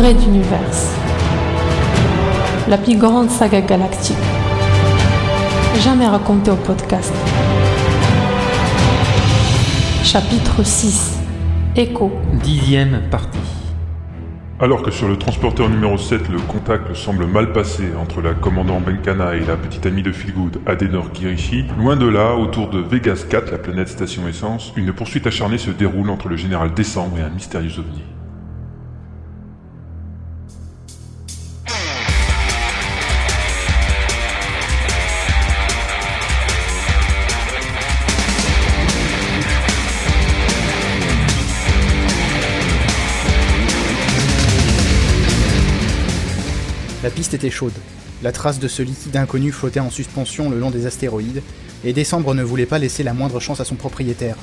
Raid Universe. La plus grande saga galactique. Jamais racontée au podcast. Chapitre 6. Echo. Dixième partie. Alors que sur le transporteur numéro 7, le contact semble mal passé entre la commandant Benkana et la petite amie de Feelgood, Adenor Kirishi, loin de là, autour de Vegas 4, la planète station essence, une poursuite acharnée se déroule entre le général Décembre et un mystérieux ovni. La piste était chaude. La trace de ce liquide inconnu flottait en suspension le long des astéroïdes, et Décembre ne voulait pas laisser la moindre chance à son propriétaire.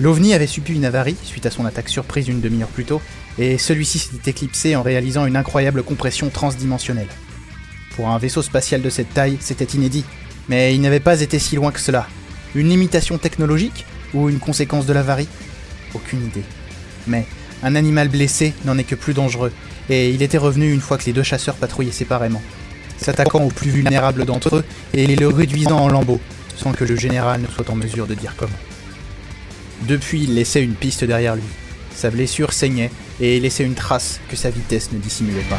L'OVNI avait subi une avarie suite à son attaque surprise une demi-heure plus tôt, et celui-ci s'était éclipsé en réalisant une incroyable compression transdimensionnelle. Pour un vaisseau spatial de cette taille, c'était inédit, mais il n'avait pas été si loin que cela. Une limitation technologique ou une conséquence de l'avarie? Aucune idée. Mais un animal blessé n'en est que plus dangereux, et il était revenu une fois que les deux chasseurs patrouillaient séparément, s'attaquant aux plus vulnérables d'entre eux et les le réduisant en lambeaux, sans que le général ne soit en mesure de dire comment. Depuis, il laissait une piste derrière lui. Sa blessure saignait et laissait une trace que sa vitesse ne dissimulait pas.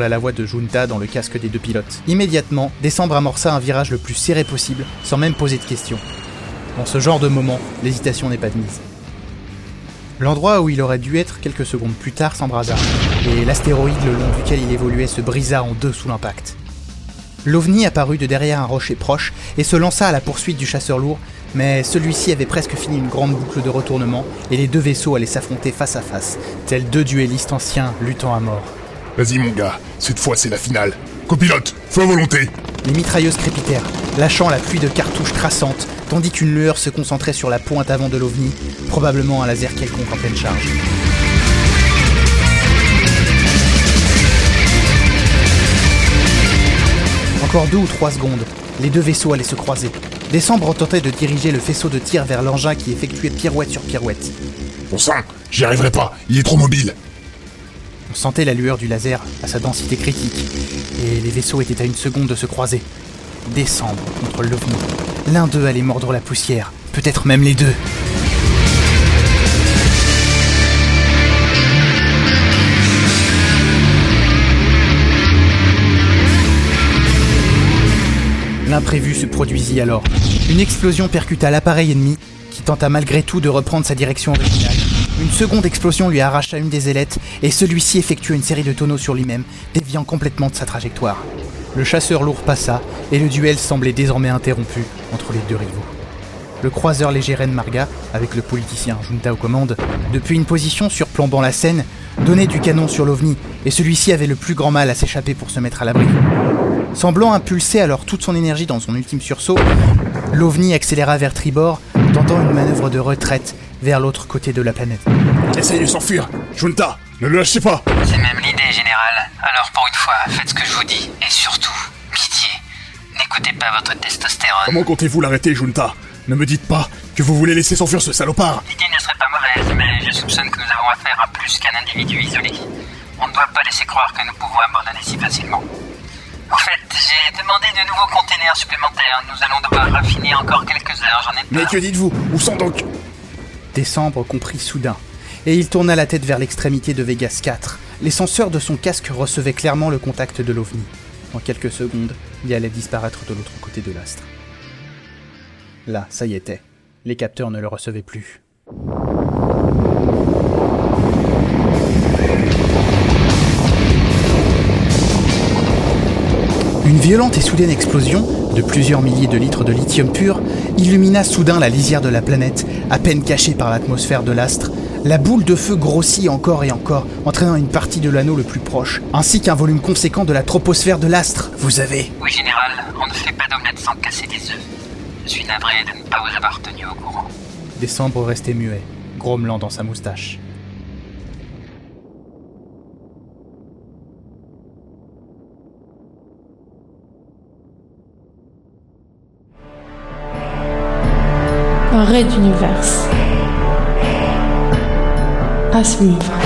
La voix de Junta dans le casque des deux pilotes. Immédiatement, Décembre amorça un virage le plus serré possible, sans même poser de questions. Dans ce genre de moment, l'hésitation n'est pas de mise. L'endroit où il aurait dû être quelques secondes plus tard s'embrasa, et l'astéroïde le long duquel il évoluait se brisa en deux sous l'impact. L'OVNI apparut de derrière un rocher proche et se lança à la poursuite du chasseur lourd, mais celui-ci avait presque fini une grande boucle de retournement et les deux vaisseaux allaient s'affronter face à face, tels deux duellistes anciens luttant à mort. Vas-y mon gars, cette fois c'est la finale. Copilote, feu à volonté Les mitrailleuses crépitèrent, lâchant la pluie de cartouches traçantes, tandis qu'une lueur se concentrait sur la pointe avant de l'OVNI, probablement un laser quelconque en pleine charge. Encore deux ou trois secondes, les deux vaisseaux allaient se croiser. Décembre tentait de diriger le faisceau de tir vers l'engin qui effectuait pirouette sur pirouette. Bon sang, j'y arriverai pas, il est trop mobile. On sentait la lueur du laser à sa densité critique, et les vaisseaux étaient à une seconde de se croiser. Décembre contre l'OVNI. L'un d'eux allait mordre la poussière, peut-être même les deux. L'imprévu se produisit alors. Une explosion percuta l'appareil ennemi, tenta malgré tout de reprendre sa direction originale. Une seconde explosion lui arracha une des ailettes, et celui-ci effectua une série de tonneaux sur lui-même, déviant complètement de sa trajectoire. Le chasseur lourd passa, et le duel semblait désormais interrompu entre les deux rivaux. Le croiseur léger Ren Marga, avec le politicien Junta aux commandes, depuis une position surplombant la scène, donnait du canon sur l'OVNI, et celui-ci avait le plus grand mal à s'échapper pour se mettre à l'abri. Semblant impulser alors toute son énergie dans son ultime sursaut, l'OVNI accéléra vers tribord, tentant une manœuvre de retraite vers l'autre côté de la planète. Essaye de s'enfuir Junta, ne le lâchez pas C'est même l'idée, général. Alors pour une fois, faites ce que je vous dis. Et surtout, pitié, n'écoutez pas votre testostérone. Comment comptez-vous l'arrêter, Junta? Ne me dites pas que vous voulez laisser s'enfuir ce salopard L'idée ne serait pas mauvaise, mais je soupçonne que nous avons affaire à plus qu'un individu isolé. On ne doit pas laisser croire que nous pouvons abandonner si facilement. En fait, j'ai demandé de nouveaux containers supplémentaires. Nous allons devoir raffiner encore quelques heures, j'en ai Mais que dites-vous? Où sont donc? Décembre comprit soudain, et il tourna la tête vers l'extrémité de Vegas 4. Les senseurs de son casque recevaient clairement le contact de l'OVNI. En quelques secondes, il allait disparaître de l'autre côté de l'astre. Là, ça y était. Les capteurs ne le recevaient plus. Une violente et soudaine explosion, de plusieurs milliers de litres de lithium pur, illumina soudain la lisière de la planète, à peine cachée par l'atmosphère de l'astre. La boule de feu grossit encore et encore, entraînant une partie de l'anneau le plus proche, ainsi qu'un volume conséquent de la troposphère de l'astre. Vous avez... Oui, général, on ne fait pas d'omelette sans casser des œufs. Je suis navré de ne pas vous avoir tenu au courant. Décembre restait muet, grommelant dans sa moustache. Red Universe. À suivre.